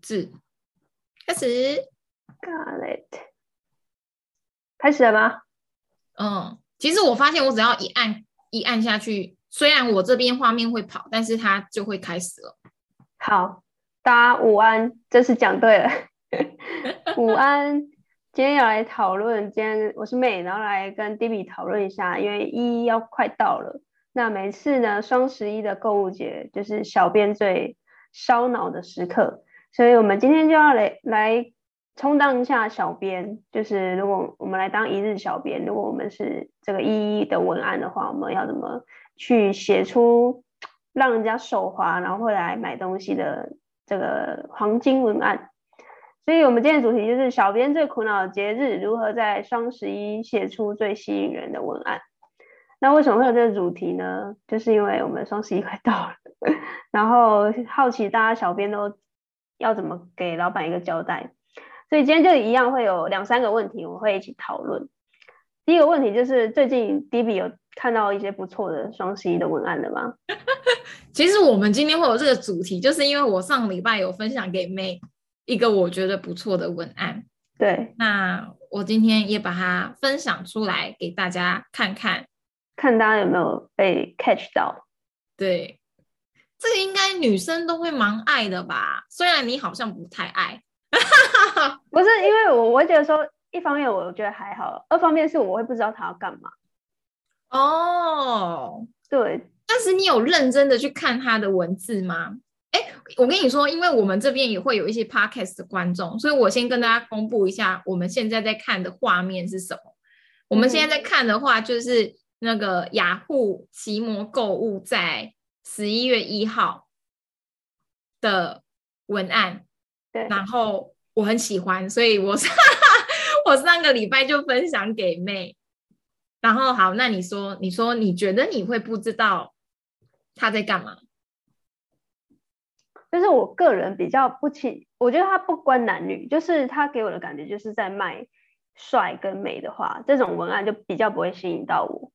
字，开始。Got it。开始了吗？嗯，其实我发现我只要一按一按下去，虽然我这边画面会跑，但是它就会开始了。好，大家午安，这是讲对了。午安，今天要来讨论，今天我是妹，然后来跟 d b 讨论一下，因为一要快到了。那每次呢，双十一的购物节就是小编最烧脑的时刻，所以我们今天就要来来充当一下小编。就是如果我们来当一日小编，如果我们是这个一一的文案的话，我们要怎么去写出让人家手滑，然后会来买东西的这个黄金文案？所以，我们今天的主题就是小编最苦恼的节日，如何在双十一写出最吸引人的文案。那为什么会有这个主题呢？就是因为我们双十一快到了，然后好奇大家小编都要怎么给老板一个交代，所以今天就一样会有两三个问题，我们会一起讨论。第一个问题就是最近 D B 有看到一些不错的双十一的文案了吗？其实我们今天会有这个主题，就是因为我上礼拜有分享给妹一个我觉得不错的文案，对，那我今天也把它分享出来给大家看看。看大家有没有被 catch 到？对，这个应该女生都会蛮爱的吧？虽然你好像不太爱，不是因为我，我觉得说，一方面我觉得还好，二方面是我会不知道他要干嘛。哦，对，但是你有认真的去看他的文字吗？哎，我跟你说，因为我们这边也会有一些 podcast 的观众，所以我先跟大家公布一下，我们现在在看的画面是什么。我们现在在看的话，就是那个雅虎奇摩购物在十一月一号的文案，对，然后我很喜欢，所以我 我上个礼拜就分享给妹。然后好，那你说，你说你觉得你会不知道他在干嘛？就是我个人比较不清，我觉得他不关男女，就是他给我的感觉就是在卖帅跟美的话，这种文案就比较不会吸引到我。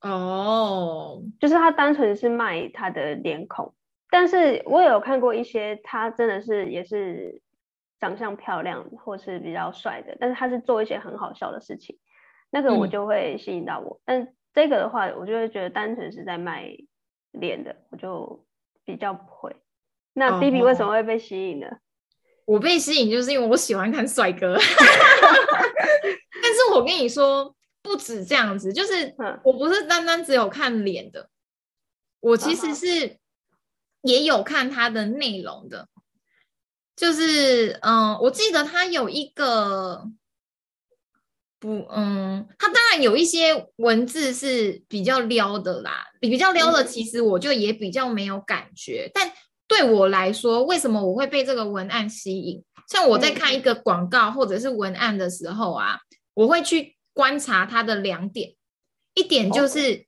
哦，就是他单纯是卖他的脸孔，但是我有看过一些他真的是也是长相漂亮或是比较帅的，但是他是做一些很好笑的事情，那个我就会吸引到我。但这个的话，我就会觉得单纯是在卖脸的，我就比较不会。那 B B 为什么会被吸引呢？我被吸引就是因为我喜欢看帅哥，但是我跟你说，不止这样子，就是我不是单单只有看脸的，我其实是也有看它的内容的，就是嗯，我记得它有一个不嗯，他当然有一些文字是比较撩的啦，比较撩的，其实我就也比较没有感觉，但。对我来说，为什么我会被这个文案吸引？像我在看一个广告或者是文案的时候啊，我会去观察它的两点，一点就是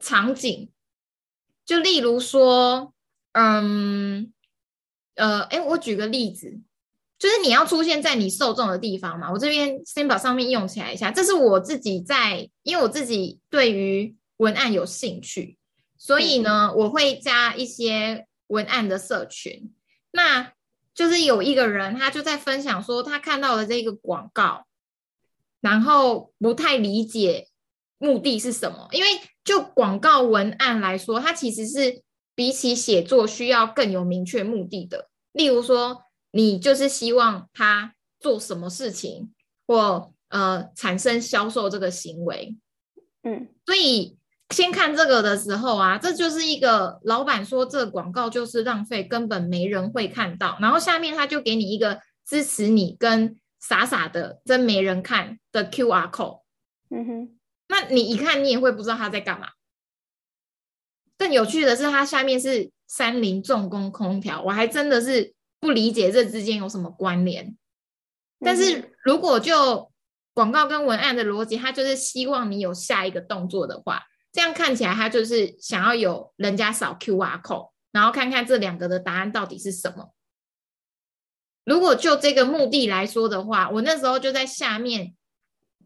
场景，就例如说，嗯，呃，哎，我举个例子，就是你要出现在你受众的地方嘛。我这边先把上面用起来一下，这是我自己在，因为我自己对于文案有兴趣，所以呢，我会加一些。文案的社群，那就是有一个人，他就在分享说，他看到了这个广告，然后不太理解目的是什么。因为就广告文案来说，它其实是比起写作需要更有明确目的的。例如说，你就是希望他做什么事情，或呃产生销售这个行为，嗯，所以。先看这个的时候啊，这就是一个老板说这个广告就是浪费，根本没人会看到。然后下面他就给你一个支持你跟傻傻的真没人看的 Q R code。嗯哼，那你一看你也会不知道他在干嘛。更有趣的是，它下面是三菱重工空调，我还真的是不理解这之间有什么关联。但是如果就广告跟文案的逻辑，它就是希望你有下一个动作的话。这样看起来，他就是想要有人家扫 Q R code，然后看看这两个的答案到底是什么。如果就这个目的来说的话，我那时候就在下面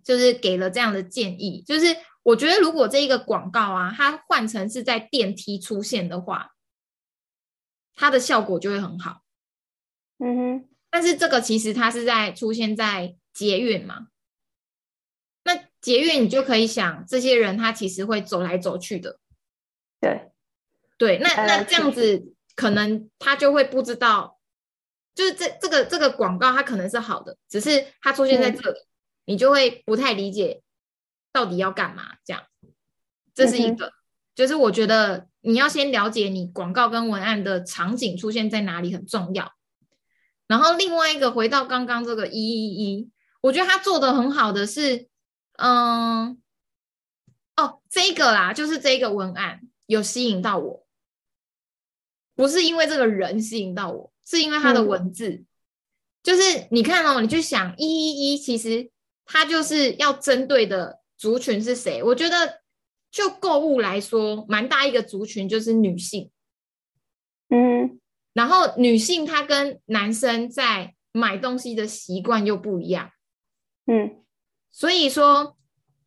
就是给了这样的建议，就是我觉得如果这一个广告啊，它换成是在电梯出现的话，它的效果就会很好。嗯哼。但是这个其实它是在出现在捷运嘛？那捷运你就可以想，这些人他其实会走来走去的。对，对，那那这样子可能他就会不知道，就是这这个这个广告它可能是好的，只是它出现在这里，你就会不太理解到底要干嘛。这样，这是一个，就是我觉得你要先了解你广告跟文案的场景出现在哪里很重要。然后另外一个回到刚刚这个一一一，我觉得他做的很好的是，嗯，哦，这个啦，就是这个文案有吸引到我，不是因为这个人吸引到我，是因为他的文字，就是你看哦，你去想一一一，其实它就是要针对的族群是谁？我觉得就购物来说，蛮大一个族群就是女性，嗯。然后女性她跟男生在买东西的习惯又不一样，嗯，所以说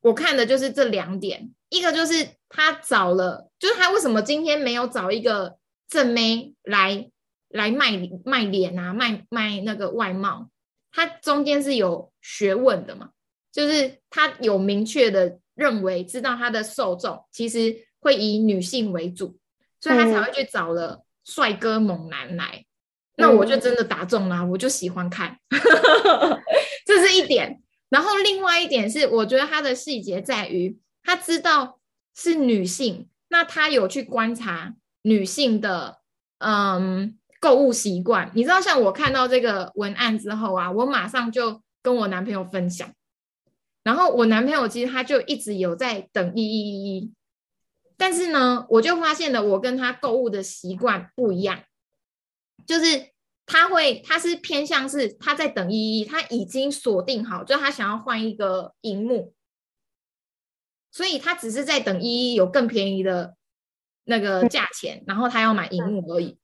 我看的就是这两点，一个就是他找了，就是他为什么今天没有找一个正妹来来卖卖脸啊，卖卖那个外貌，他中间是有学问的嘛，就是他有明确的认为知道他的受众其实会以女性为主，所以他才会去找了。帅哥猛男来，那我就真的打中了，我就喜欢看，这是一点。然后另外一点是，我觉得他的细节在于，他知道是女性，那他有去观察女性的嗯购物习惯。你知道，像我看到这个文案之后啊，我马上就跟我男朋友分享，然后我男朋友其实他就一直有在等一一一一。但是呢，我就发现了我跟他购物的习惯不一样，就是他会，他是偏向是他在等一一，他已经锁定好，就他想要换一个荧幕，所以他只是在等一一有更便宜的那个价钱，然后他要买荧幕而已。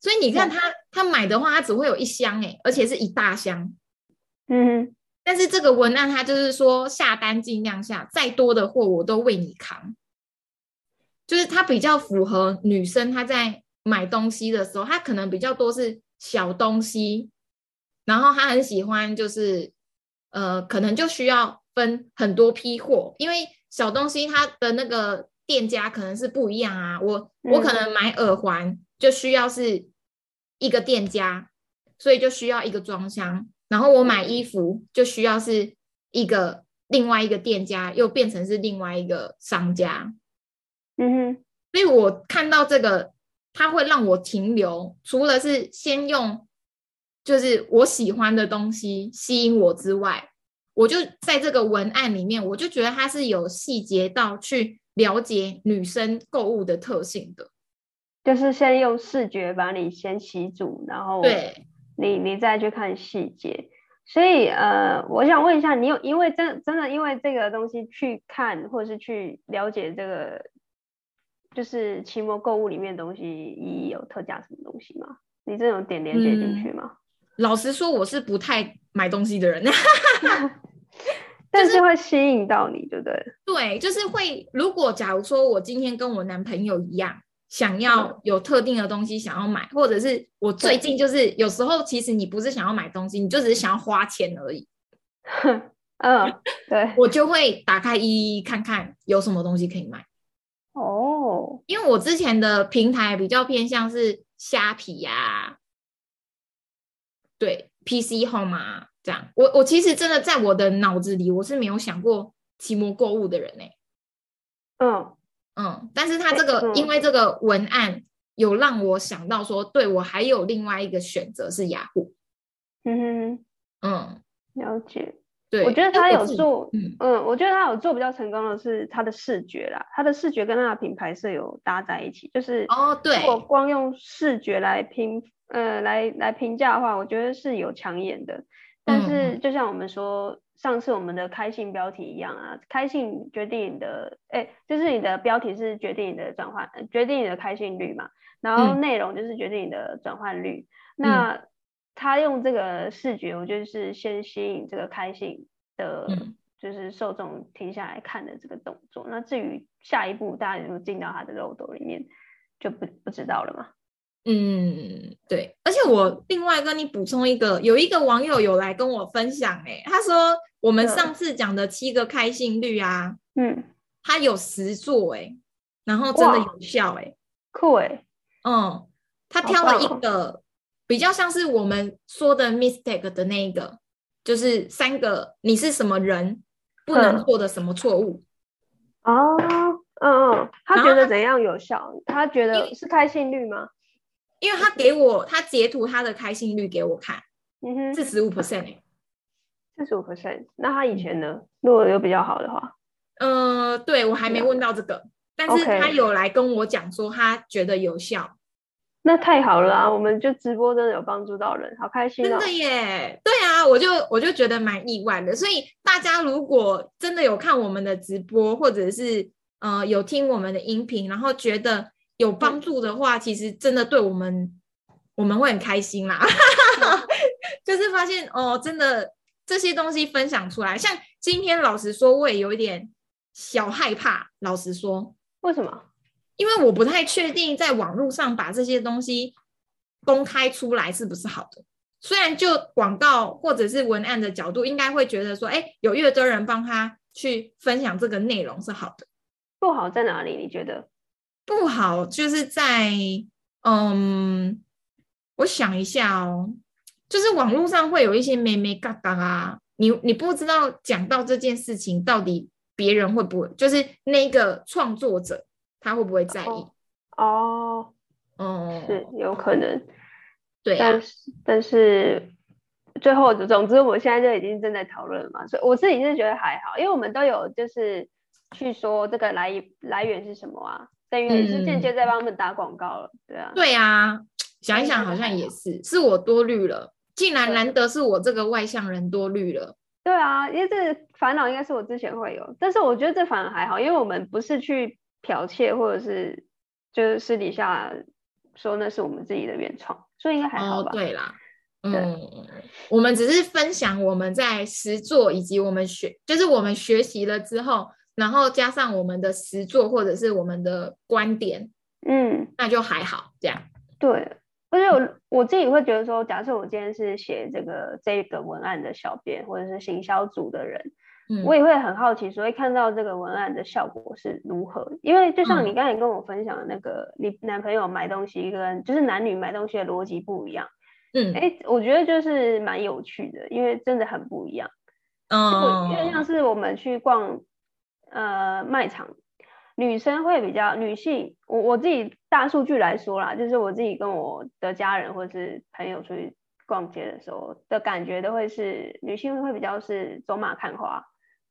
所以你看他他买的话，他只会有一箱哎，而且是一大箱。嗯，但是这个文案他就是说下单尽量下，再多的货我都为你扛。就是他比较符合女生，她在买东西的时候，她可能比较多是小东西，然后她很喜欢，就是呃，可能就需要分很多批货，因为小东西它的那个店家可能是不一样啊。我我可能买耳环就需要是一个店家，所以就需要一个装箱，然后我买衣服就需要是一个另外一个店家，又变成是另外一个商家。嗯哼，所以我看到这个，它会让我停留。除了是先用，就是我喜欢的东西吸引我之外，我就在这个文案里面，我就觉得它是有细节到去了解女生购物的特性的。就是先用视觉把你先吸住，然后对你你再去看细节。所以呃，我想问一下，你有因为真真的因为这个东西去看，或者是去了解这个？就是期末购物里面东西有特价什么东西吗？你这种点连接进去吗？老实说，我是不太买东西的人，但是会吸引到你，对不对？对，就是会。如果假如说我今天跟我男朋友一样，想要有特定的东西想要买，或者是我最近就是有时候其实你不是想要买东西，你就只是想要花钱而已。嗯，对，我就会打开一一看看有什么东西可以买。哦，因为我之前的平台比较偏向是虾皮呀，对，PC Home 啊，这样。我我其实真的在我的脑子里，我是没有想过期末购物的人呢。嗯嗯，但是他这个因为这个文案有让我想到说，对我还有另外一个选择是雅虎。嗯哼，嗯，了解。对，我觉得他有做，嗯，我觉得他有做比较成功的是他的视觉啦，他的视觉跟他的品牌是有搭在一起，就是哦，对，如果光用视觉来评，呃，来来评价的话，我觉得是有抢眼的。但是就像我们说上次我们的开信标题一样啊，开信决定你的，哎，就是你的标题是决定你的转换，决定你的开信率嘛，然后内容就是决定你的转换率，那。他用这个视觉，我觉得是先吸引这个开信的，就是受众停下来看的这个动作。那至于下一步大家有没有进到他的漏斗里面，就不不知道了嘛。嗯，对。而且我另外跟你补充一个，有一个网友有来跟我分享，哎，他说我们上次讲的七个开心率啊，嗯，他有实做，哎，然后真的有效，哎，酷，哎，嗯，他挑了一个比较像是我们说的 mistake 的那一个，就是三个你是什么人不能做的什么错误。哦，嗯嗯，他觉得怎样有效？他觉得是开心率吗？因为他给我他截图他的开心率给我看，嗯哼，四十五 percent 哎，四十五 percent。那他以前呢？如果有比较好的话，呃，对我还没问到这个，但是他有来跟我讲说他觉得有效。那太好了啊！我们就直播真的有帮助到人，好开心哦！真的耶，对啊，我就我就觉得蛮意外的。所以大家如果真的有看我们的直播，或者是呃有听我们的音频，然后觉得有帮助的话，其实真的对我们我们会很开心啦。就是发现哦，真的这些东西分享出来，像今天老实说，我也有一点小害怕。老实说，为什么？因为我不太确定，在网络上把这些东西公开出来是不是好的。虽然就广告或者是文案的角度，应该会觉得说，哎，有越多人帮他去分享这个内容是好的。不好在哪里？你觉得不好就是在，嗯，我想一下哦，就是网络上会有一些咩咩嘎嘎啊，你你不知道讲到这件事情到底别人会不会，就是那个创作者。他会不会在意？哦，嗯，是有可能，对，但是但是最后总之，我现在就已经正在讨论了嘛，所以我自己是觉得还好，因为我们都有就是去说这个来来源是什么啊，等于是间接在帮他们打广告了，对啊，对啊，想一想好像也是，是我多虑了，竟然难得是我这个外向人多虑了，对啊，因为这烦恼应该是我之前会有，但是我觉得这反而还好，因为我们不是去。剽窃或者是就是私底下说那是我们自己的原创，所以应该还好吧？对啦，嗯，我们只是分享我们在实做以及我们学，就是我们学习了之后，然后加上我们的实作或者是我们的观点，嗯，那就还好这样。对，而且我我自己会觉得说，假设我今天是写这个这个文案的小编或者是行销组的人。我也会很好奇，所以看到这个文案的效果是如何。因为就像你刚才跟我分享的那个，你男朋友买东西跟就是男女买东西的逻辑不一样。嗯，哎，我觉得就是蛮有趣的，因为真的很不一样。嗯，因为像是我们去逛呃卖场，女生会比较女性，我我自己大数据来说啦，就是我自己跟我的家人或者是朋友出去逛街的时候的感觉，都会是女性会比较是走马看花。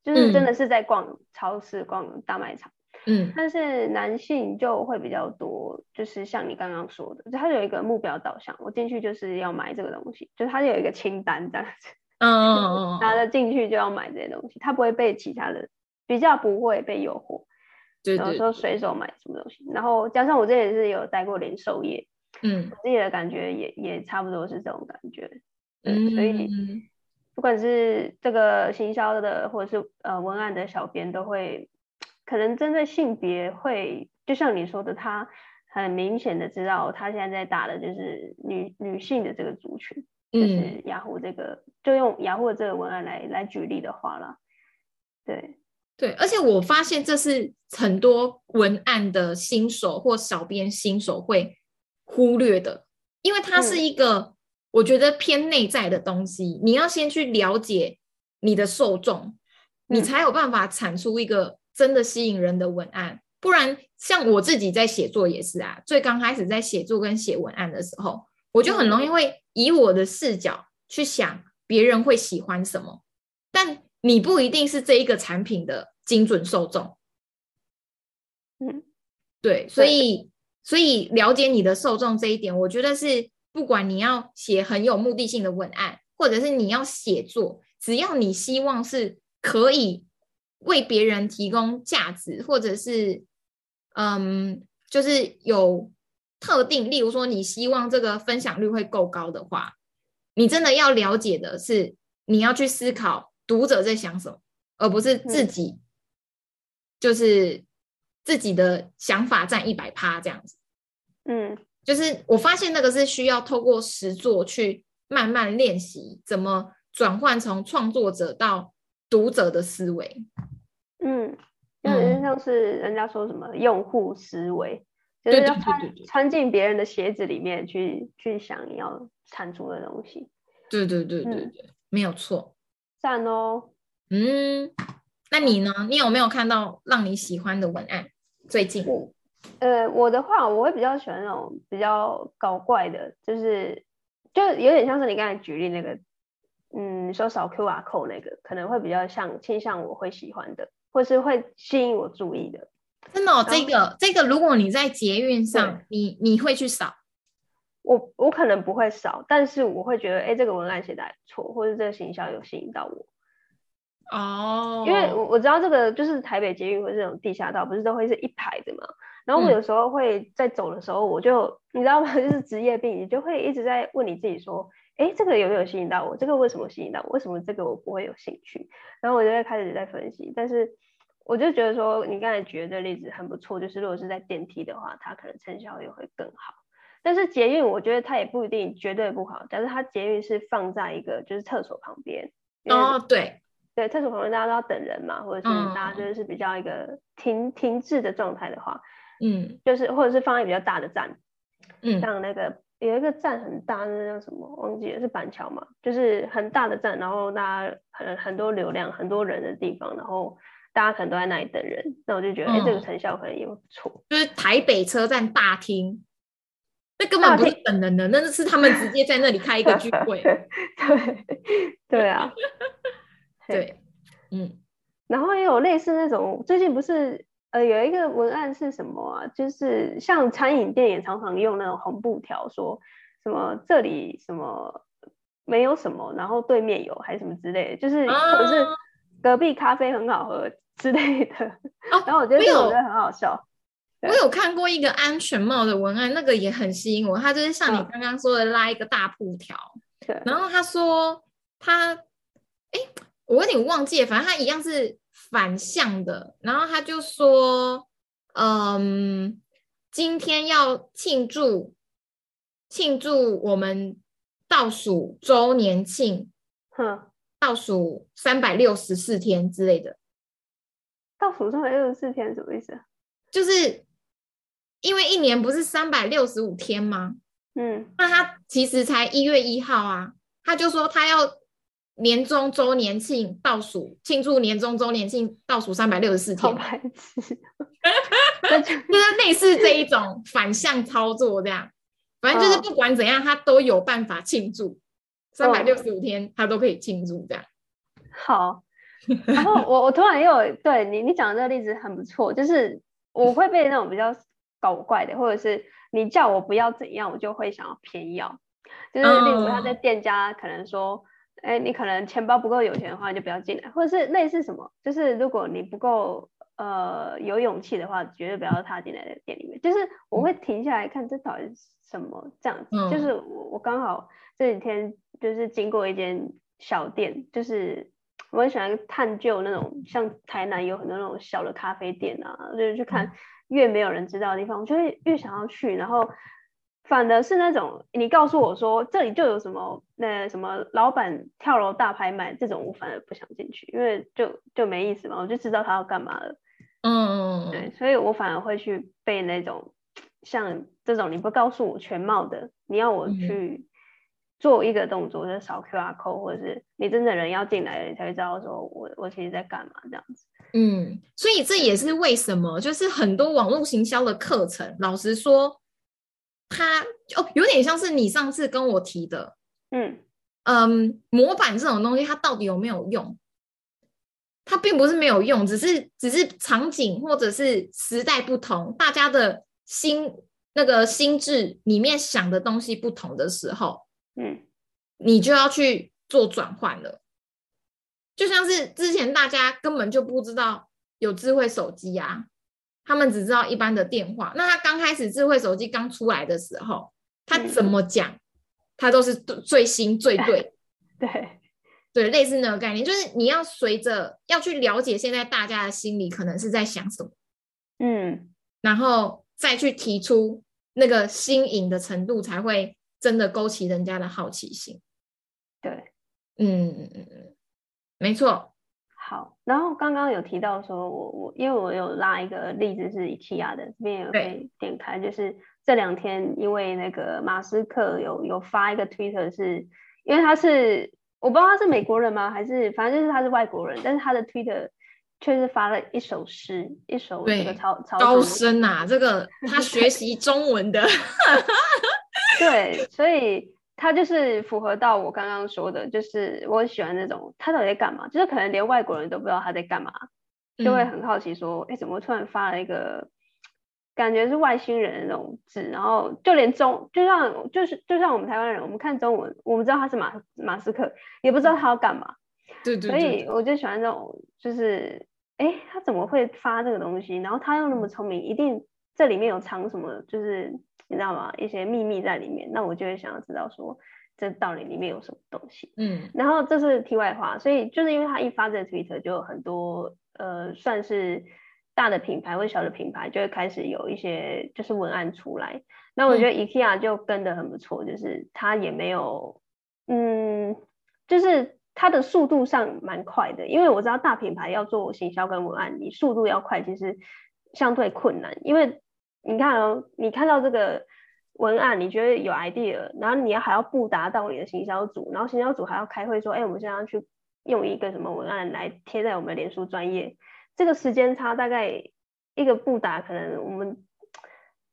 就是真的是在逛超市、逛大卖场，嗯，但是男性就会比较多，就是像你刚刚说的，就他有一个目标导向，我进去就是要买这个东西，就是他有一个清单这样子，嗯 拿着进去就要买这些东西，他不会被其他的比较不会被诱惑，有时候随手买什么东西，然后加上我这也是有待过零售业，嗯，自己的感觉也也差不多是这种感觉，嗯，所以。不管是这个行销的，或者是呃文案的小编，都会可能针对性别会，就像你说的，他很明显的知道他现在在打的就是女女性的这个族群，就是雅虎这个，就用雅虎的这个文案来来举例的话啦，对对，而且我发现这是很多文案的新手或小编新手会忽略的，因为它是一个。我觉得偏内在的东西，你要先去了解你的受众，你才有办法产出一个真的吸引人的文案。不然，像我自己在写作也是啊，最刚开始在写作跟写文案的时候，我就很容易会以我的视角去想别人会喜欢什么，但你不一定是这一个产品的精准受众。嗯，对，所以所以了解你的受众这一点，我觉得是。不管你要写很有目的性的文案，或者是你要写作，只要你希望是可以为别人提供价值，或者是嗯，就是有特定，例如说你希望这个分享率会够高的话，你真的要了解的是，你要去思考读者在想什么，而不是自己就是自己的想法占一百趴这样子。嗯。就是我发现那个是需要透过实作去慢慢练习，怎么转换从创作者到读者的思维。嗯，有点像是人家说什么用户思维，就是要穿穿进别人的鞋子里面去去想要产出的东西。对对对对对，没有错。赞哦。嗯，那你呢？你有没有看到让你喜欢的文案？最近？呃，我的话，我会比较喜欢那种比较搞怪的，就是就有点像是你刚才举例那个，嗯，说扫 Q R code 那个，可能会比较像倾向我会喜欢的，或是会吸引我注意的。真的，这个这个，如果你在捷运上，你你会去扫？我我可能不会少，但是我会觉得，哎，这个文案写的还不错，或者这个形象有吸引到我。哦，因为我我知道这个就是台北捷运或者这种地下道，不是都会是一排的嘛。然后我有时候会在走的时候，我就你知道吗？就是职业病，你就会一直在问你自己说，哎，这个有没有吸引到我？这个为什么吸引到我？为什么这个我不会有兴趣？然后我就会开始在分析。但是我就觉得说，你刚才举的例子很不错，就是如果是在电梯的话，它可能成效也会更好。但是捷运，我觉得它也不一定绝对不好。假设它捷运是放在一个就是厕所旁边，哦，对。对，厕所旁边大家都要等人嘛，或者是大家就是比较一个停停滞的状态的话，嗯，就是或者是放在比较大的站，嗯，像那个有一个站很大，那叫什么忘记了，是板桥嘛，就是很大的站，然后大家很很多流量、很多人的地方，然后大家可能都在那里等人，那我就觉得，哎，这个成效可能也不错。就是台北车站大厅，那根本不是等人的，那是他们直接在那里开一个聚会。对，对啊。对，嗯，然后也有类似那种，最近不是呃有一个文案是什么啊？就是像餐饮店也常常用那种红布条，说什么这里什么没有什么，然后对面有还是什么之类的，就是或者是隔壁咖啡很好喝之类的。然后我觉得我觉得很好笑。我有看过一个安全帽的文案，那个也很吸引我。他就是像你刚刚说的拉一个大布条，对。然后他说他，哎。我有点忘记，反正他一样是反向的。然后他就说：“嗯，今天要庆祝庆祝我们倒数周年庆，哼，倒数三百六十四天之类的。倒数三百六十四天什么意思？就是因为一年不是三百六十五天吗？嗯，那他其实才一月一号啊。他就说他要。”年终周年庆倒数，庆祝年终周年庆倒数三百六十四天，白痴，就是类似这一种反向操作，这样，反正就是不管怎样，他都有办法庆祝三百六十五天，他都可以庆祝这样。好，然后我我突然又对你你讲的这个例子很不错，就是我会被那种比较搞怪的，或者是你叫我不要怎样，我就会想要偏要，就是例如他在店家可能说。哎，你可能钱包不够有钱的话，就不要进来，或者是类似什么，就是如果你不够呃有勇气的话，绝对不要踏进来的店里面。就是我会停下来看这到底是什么这样子。就是我我刚好这几天就是经过一间小店，就是我很喜欢探究那种像台南有很多那种小的咖啡店啊，就是去看越没有人知道的地方，我就会越想要去，然后。反而是那种你告诉我说这里就有什么那什么老板跳楼大拍卖这种，我反而不想进去，因为就就没意思嘛，我就知道他要干嘛了。嗯，对，所以我反而会去背那种像这种你不告诉我全貌的，你要我去做一个动作，就是扫 QR code，或者是你真的人要进来了，你才会知道说我我其实在干嘛这样子。嗯，所以这也是为什么就是很多网络行销的课程，老实说。它哦，有点像是你上次跟我提的，嗯嗯，模板这种东西，它到底有没有用？它并不是没有用，只是只是场景或者是时代不同，大家的心那个心智里面想的东西不同的时候，嗯，你就要去做转换了。就像是之前大家根本就不知道有智慧手机啊。他们只知道一般的电话。那他刚开始智慧手机刚出来的时候，他怎么讲，他都是最新最对。对对，类似那个概念，就是你要随着要去了解现在大家的心里可能是在想什么，嗯，然后再去提出那个新颖的程度才会真的勾起人家的好奇心。对，嗯嗯嗯嗯，没错。好，然后刚刚有提到说，我我因为我有拉一个例子是 IKEA 的，这边也可以点开，就是这两天因为那个马斯克有有发一个 Twitter，是因为他是我不知道他是美国人吗，还是反正就是他是外国人，但是他的 Twitter 却是发了一首诗，一首这个超超高深啊，这个他学习中文的，对，所以。他就是符合到我刚刚说的，就是我喜欢那种他到底在干嘛，就是可能连外国人都不知道他在干嘛，就会很好奇说，哎，怎么突然发了一个感觉是外星人的那种字，然后就连中，就像就是就像我们台湾人，我们看中文，我们知道他是马马斯克，也不知道他要干嘛，对对，所以我就喜欢这种，就是哎，他怎么会发这个东西？然后他又那么聪明，一定这里面有藏什么，就是。你知道吗？一些秘密在里面，那我就会想要知道说，这到底里面有什么东西。嗯，然后这是题外话，所以就是因为他一发这个 Twitter，就有很多呃，算是大的品牌或小的品牌就会开始有一些就是文案出来。那我觉得 IKEA 就跟的很不错，就是它也没有，嗯，就是它的速度上蛮快的。因为我知道大品牌要做行销跟文案，你速度要快，其实相对困难，因为。你看哦，你看到这个文案，你觉得有 idea，然后你要还要布达到你的行销组，然后行销组还要开会说，哎，我们现在要去用一个什么文案来贴在我们的脸书专业，这个时间差大概一个布达，可能我们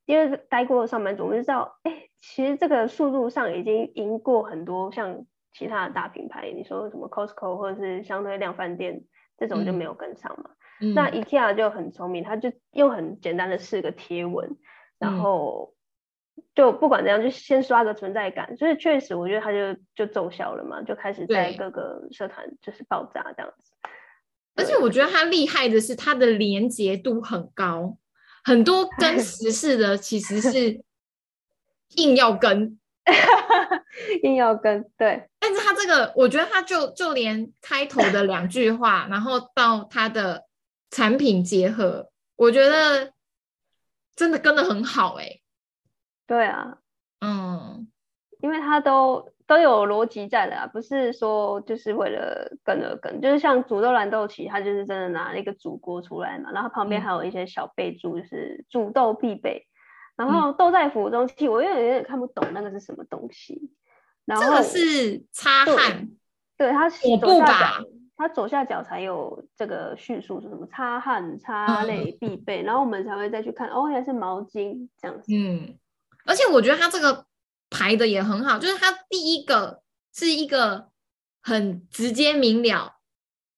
因为待过上班族，我们就知道，哎，其实这个速度上已经赢过很多像其他的大品牌，你说什么 Costco 或者是相对量饭店这种就没有跟上嘛。那 IKEA 就很聪明，他就用很简单的四个贴文，然后就不管怎样，就先刷个存在感。所以确实，我觉得他就就奏效了嘛，就开始在各个社团就是爆炸这样子。而且我觉得他厉害的是，他的连接度很高，很多跟时事的其实是 硬要跟，硬要跟，对。但是他这个，我觉得他就就连开头的两句话，然后到他的。产品结合，我觉得真的跟的很好哎。对啊，嗯，因为它都都有逻辑在的啊，不是说就是为了跟而跟，就是像煮豆燃豆旗，它就是真的拿了一个煮锅出来嘛，然后旁边还有一些小备注，就是煮豆必备。然后豆在釜中泣，我有点有点看不懂那个是什么东西。然后这个是擦汗，对，它抹布吧。它左下角才有这个叙述，是什么擦汗、擦泪必备，然后我们才会再去看，哦，原来是毛巾这样子。嗯，而且我觉得它这个排的也很好，就是它第一个是一个很直接明了，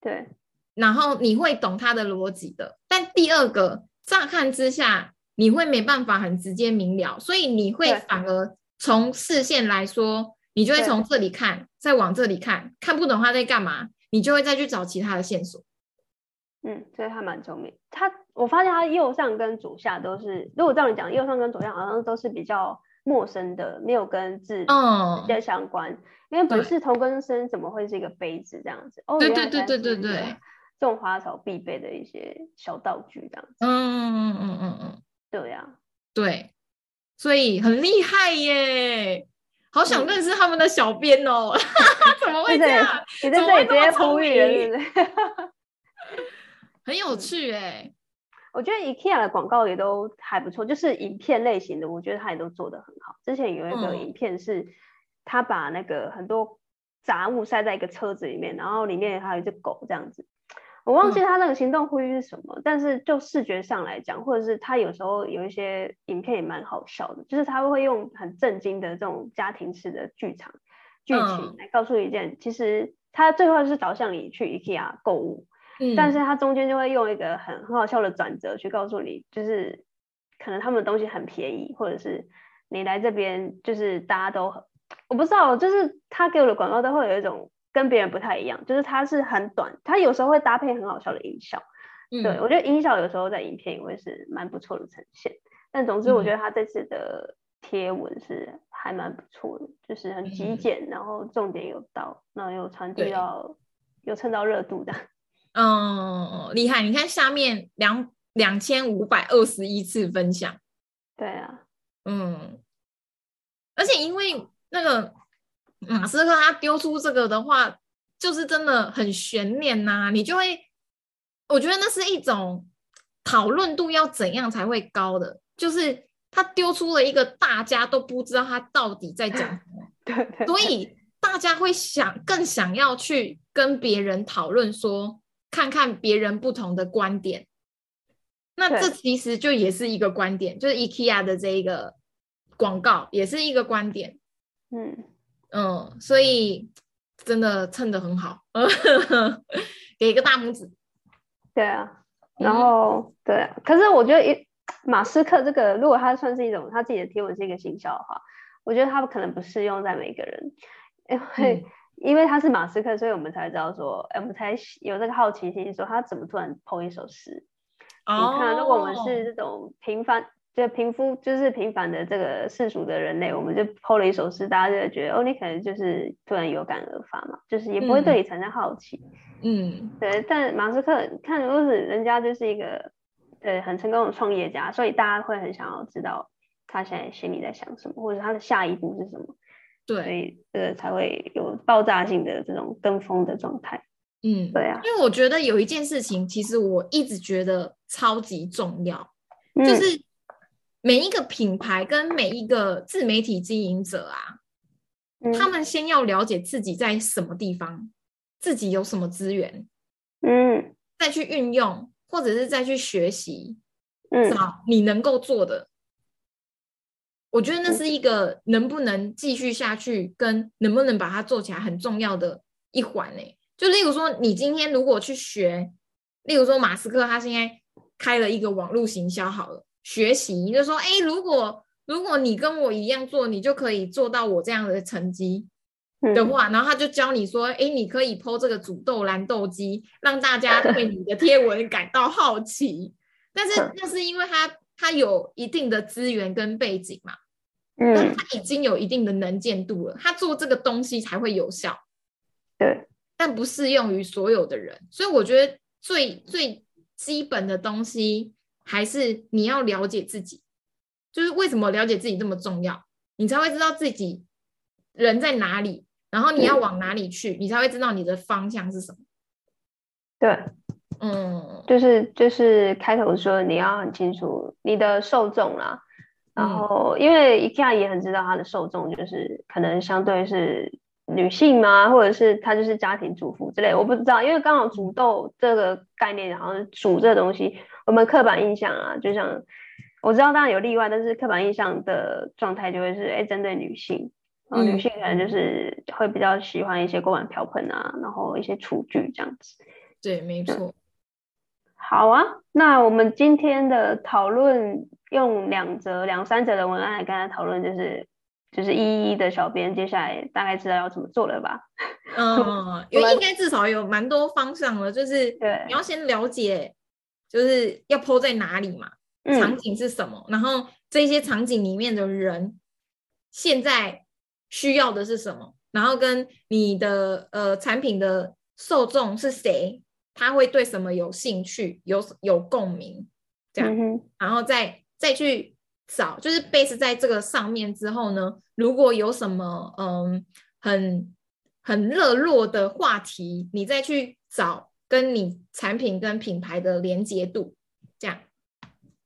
对，然后你会懂它的逻辑的。但第二个乍看之下，你会没办法很直接明了，所以你会反而从视线来说，你就会从这里看，再往这里看，看不懂他在干嘛。你就会再去找其他的线索，嗯，所以他蛮聪明。他我发现他右上跟左下都是，如果照你讲，右上跟左下好像都是比较陌生的，没有跟字直接相关。因为本是同根生，怎么会是一个杯子这样子？哦，对对对对对对，种花草必备的一些小道具这样子。嗯嗯嗯嗯嗯，对呀，对，所以很厉害耶。好想认识他们的小编哦，怎么会这样？你在这里直接呼吁，很有趣哎。我觉得 IKEA 的广告也都还不错，就是影片类型的，我觉得他也都做得很好。之前有一个影片是，他把那个很多杂物塞在一个车子里面，然后里面还有一只狗这样子。我忘记他那个行动呼吁是什么，但是就视觉上来讲，或者是他有时候有一些影片也蛮好笑的，就是他会用很震惊的这种家庭式的剧场剧情来告诉一件，其实他最后是导向你去 IKEA 购物，但是他中间就会用一个很很好笑的转折去告诉你，就是可能他们的东西很便宜，或者是你来这边就是大家都很我不知道，就是他给我的广告都会有一种。跟别人不太一样，就是它是很短，它有时候会搭配很好笑的音效。对我觉得音效有时候在影片也会是蛮不错的呈现。但总之，我觉得他这次的贴文是还蛮不错的，就是很极简，然后重点有到，然后又传递到，有蹭到热度的。嗯，厉害！你看下面两两千五百二十一次分享。对啊，嗯，而且因为那个马斯克他丢出这个的话，就是真的很悬念呐，你就会，我觉得那是一种讨论度要怎样才会高的，就是他丢出了一个大家都不知道他到底在讲什么，对，所以大家会想更想要去跟别人讨论，说看看别人不同的观点。那这其实就也是一个观点，就是 IKEA 的这一个广告也是一个观点，嗯嗯，所以真的蹭的很好，给一个大拇指。对啊，然后对，啊可是我觉得一马斯克这个，如果他算是一种他自己的贴文是一个行销的话，我觉得他可能不适用在每个人，因为 因为他是马斯克，所以我们才知道说，哎，我们才有这个好奇心，说他怎么突然抛一首诗。你看，如果我们是这种平凡，就平夫就是平凡的这个世俗的人类，我们就抛了一首诗，大家就会觉得哦，你可能就是突然有感而发嘛，就是也不会对你产生好奇。嗯，对。但马斯克看，如果是人家就是一个呃很成功的创业家，所以大家会很想要知道他现在心里在想什么，或者他的下一步是什么。对，所以呃才会有爆炸性的这种跟风的状态。嗯，对啊，因为我觉得有一件事情，其实我一直觉得超级重要，就是每一个品牌跟每一个自媒体经营者啊，他们先要了解自己在什么地方，自己有什么资源，嗯，再去运用，或者是再去学习，嗯，找你能够做的。我觉得那是一个能不能继续下去，跟能不能把它做起来很重要的一环呢。就例如说，你今天如果去学，例如说马斯克他现在开了一个网络行销，好了，学习就说，哎，如果如果你跟我一样做，你就可以做到我这样的成绩的话，然后他就教你说，哎，你可以剖这个煮豆蓝豆机，让大家对你的贴文感到好奇。但是那是因为他他有一定的资源跟背景嘛，嗯，他已经有一定的能见度了，他做这个东西才会有效。对。但不适用于所有的人，所以我觉得最最基本的东西还是你要了解自己，就是为什么了解自己这么重要，你才会知道自己人在哪里，然后你要往哪里去，你才会知道你的方向是什么。对，嗯，就是就是开头说你要很清楚你的受众啦，然后因为 IKEA 也很知道他的受众，就是可能相对是。女性吗？或者是她就是家庭主妇之类，我不知道，因为刚好煮豆这个概念，然后煮这东西，我们刻板印象啊，就像我知道当然有例外，但是刻板印象的状态就会是，哎，针对女性，然后女性可能就是会比较喜欢一些锅碗瓢盆啊，然后一些厨具这样子。对，没错。好啊，那我们今天的讨论用两则、两三则的文案来跟大家讨论，就是。就是一一的小编，接下来大概知道要怎么做了吧？嗯，因为应该至少有蛮多方向了，就是对，你要先了解，就是要铺在哪里嘛，场景是什么，然后这些场景里面的人现在需要的是什么，然后跟你的呃产品的受众是谁，他会对什么有兴趣，有有共鸣，这样，然后再再去。找就是 base 在这个上面之后呢，如果有什么嗯很很热络的话题，你再去找跟你产品跟品牌的连接度，这样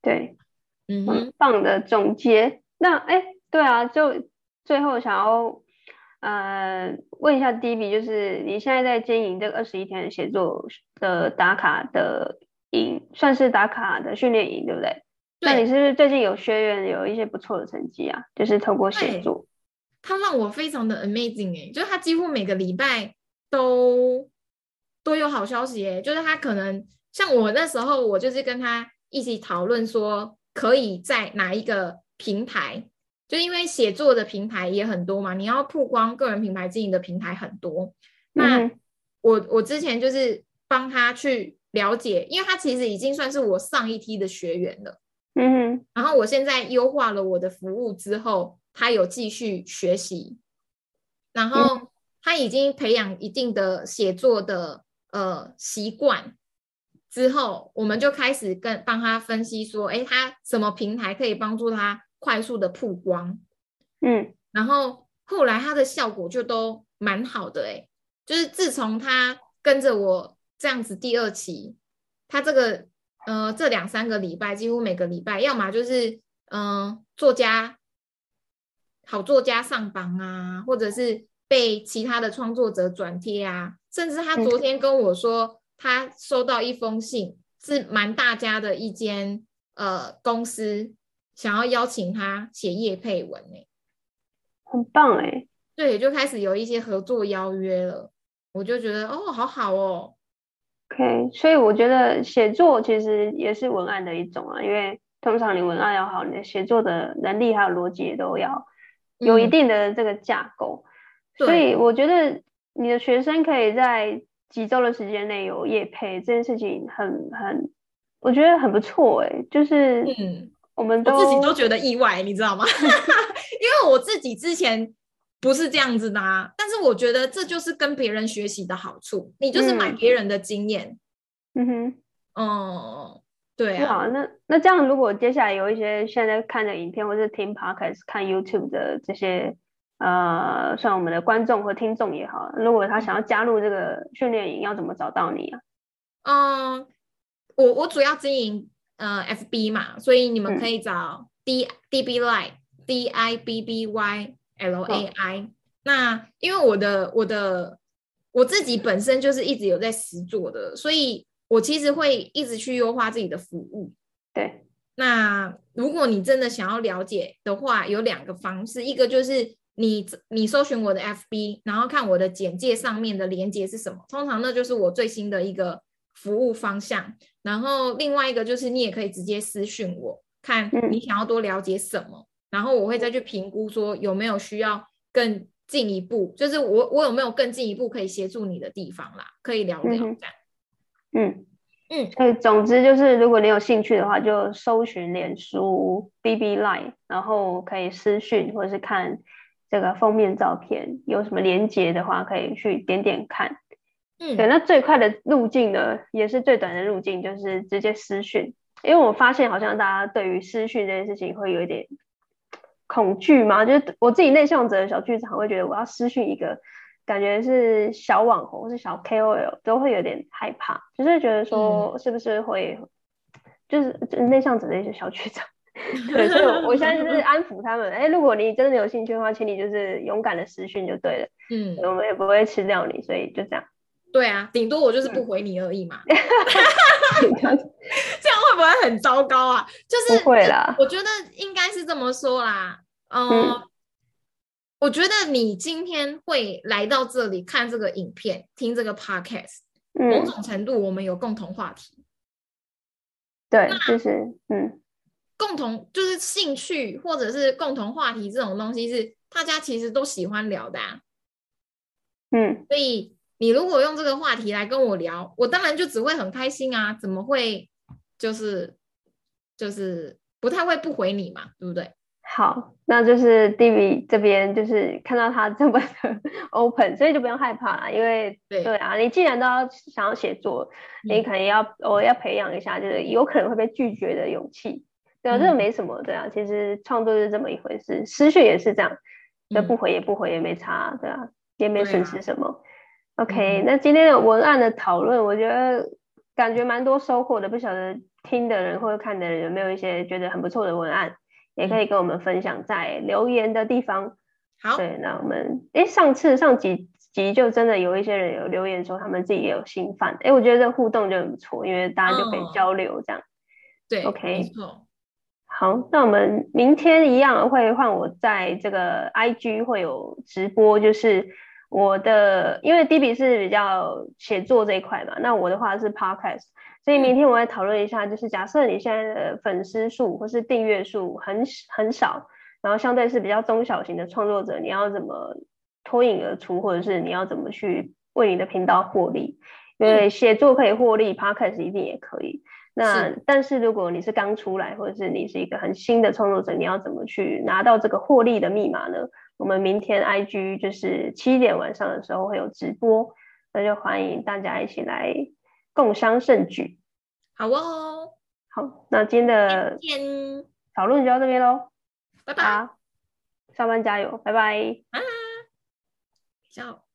对，嗯，很棒的总结。那哎，对啊，就最后想要呃问一下 D B，就是你现在在经营这个二十一天写作的打卡的营，算是打卡的训练营，对不对？那你是不是最近有学员有一些不错的成绩啊？就是透过写作，他让我非常的 amazing 哎，就是他几乎每个礼拜都都有好消息欸，就是他可能像我那时候，我就是跟他一起讨论说，可以在哪一个平台，就因为写作的平台也很多嘛，你要曝光个人品牌经营的平台很多。那我我之前就是帮他去了解，因为他其实已经算是我上一梯的学员了。嗯，然后我现在优化了我的服务之后，他有继续学习，然后他已经培养一定的写作的呃习惯，之后我们就开始跟帮他分析说，哎，他什么平台可以帮助他快速的曝光，嗯，然后后来他的效果就都蛮好的哎，就是自从他跟着我这样子第二期，他这个呃这两三个礼拜几乎每个礼拜，要么就是嗯作家好作家上榜啊，或者是被其他的创作者转贴啊，甚至他昨天跟我说他收到一封信。是蛮大家的一间呃公司想要邀请他写叶配文诶，很棒哎，对，就开始有一些合作邀约了，我就觉得哦，好好哦。OK，所以我觉得写作其实也是文案的一种啊，因为通常你文案要好，你的写作的能力还有逻辑都要有一定的这个架构，所以我觉得你的学生可以在。几周的时间内有夜配这件事情很很，我觉得很不错哎，就是嗯，我们都自己都觉得意外，你知道吗？因为我自己之前不是这样子的啊，但是我觉得这就是跟别人学习的好处，你就是买别人的经验，嗯哼，哦，对啊，那那这样如果接下来有一些现在看的影片或是听 podcast 看 YouTube 的这些。呃，算我们的观众和听众也好，如果他想要加入这个训练营，要怎么找到你啊？嗯，我我主要经营呃 FB 嘛，所以你们可以找 D D B Lai D I B B Y L A I。那因为我的我的我自己本身就是一直有在实做的，所以我其实会一直去优化自己的服务。对，那如果你真的想要了解的话，有两个方式，一个就是。你你搜寻我的 FB，然后看我的简介上面的连接是什么？通常那就是我最新的一个服务方向。然后另外一个就是你也可以直接私讯我，看你想要多了解什么，然后我会再去评估说有没有需要更进一步，就是我我有没有更进一步可以协助你的地方啦，可以聊聊这样。嗯嗯，所以总之就是，如果你有兴趣的话，就搜寻脸书 BB Line，然后可以私讯或者是看。这个封面照片有什么连接的话，可以去点点看。嗯，对，那最快的路径呢，也是最短的路径，就是直接私讯。因为我发现好像大家对于私讯这件事情会有一点恐惧嘛，就是我自己内向者的小剧场会觉得我要私讯一个感觉是小网红或是小 KOL 都会有点害怕，就是觉得说是不是会就是内向者的一些小剧场。对，所以我现在就是安抚他们。哎，如果你真的有兴趣的话，请你就是勇敢的私讯就对了。嗯，我们也不会吃掉你，所以就这样。对啊，顶多我就是不回你而已嘛。这样会不会很糟糕啊？就是不会啦，我觉得应该是这么说啦。嗯，我觉得你今天会来到这里看这个影片，听这个 podcast，某种程度我们有共同话题。对，就是嗯。共同就是兴趣或者是共同话题这种东西是大家其实都喜欢聊的啊，嗯，所以你如果用这个话题来跟我聊，我当然就只会很开心啊，怎么会就是就是不太会不回你嘛，对不对？好，那就是 Divi 这边就是看到他这么的 open，所以就不用害怕了，因为对啊，你既然都要想要写作，你可能要我要培养一下，就是有可能会被拒绝的勇气。对啊，这个没什么，对啊，其实创作是这么一回事，失去也是这样，就不回也不回也没差，对啊，也没损失什么。OK，那今天的文案的讨论，我觉得感觉蛮多收获的，不晓得听的人或者看的人有没有一些觉得很不错的文案，也可以跟我们分享在留言的地方。好，对，那我们哎，上次上几集就真的有一些人有留言说他们自己也有新饭，哎，我觉得这互动就很不错，因为大家就可以交流这样。对，OK，没错。好，那我们明天一样会换我在这个 IG 会有直播，就是我的，因为 D B 是比较写作这一块嘛，那我的话是 Podcast，所以明天我会讨论一下，就是假设你现在的粉丝数或是订阅数很很少，然后相对是比较中小型的创作者，你要怎么脱颖而出，或者是你要怎么去为你的频道获利？因为写作可以获利，Podcast 一定也可以。那但是如果你是刚出来，或者是你是一个很新的创作者，你要怎么去拿到这个获利的密码呢？我们明天 IG 就是七点晚上的时候会有直播，那就欢迎大家一起来共襄盛举。好哦，好，那今天的讨论就到这边喽。拜拜。上班加油，拜拜。啊，ciao。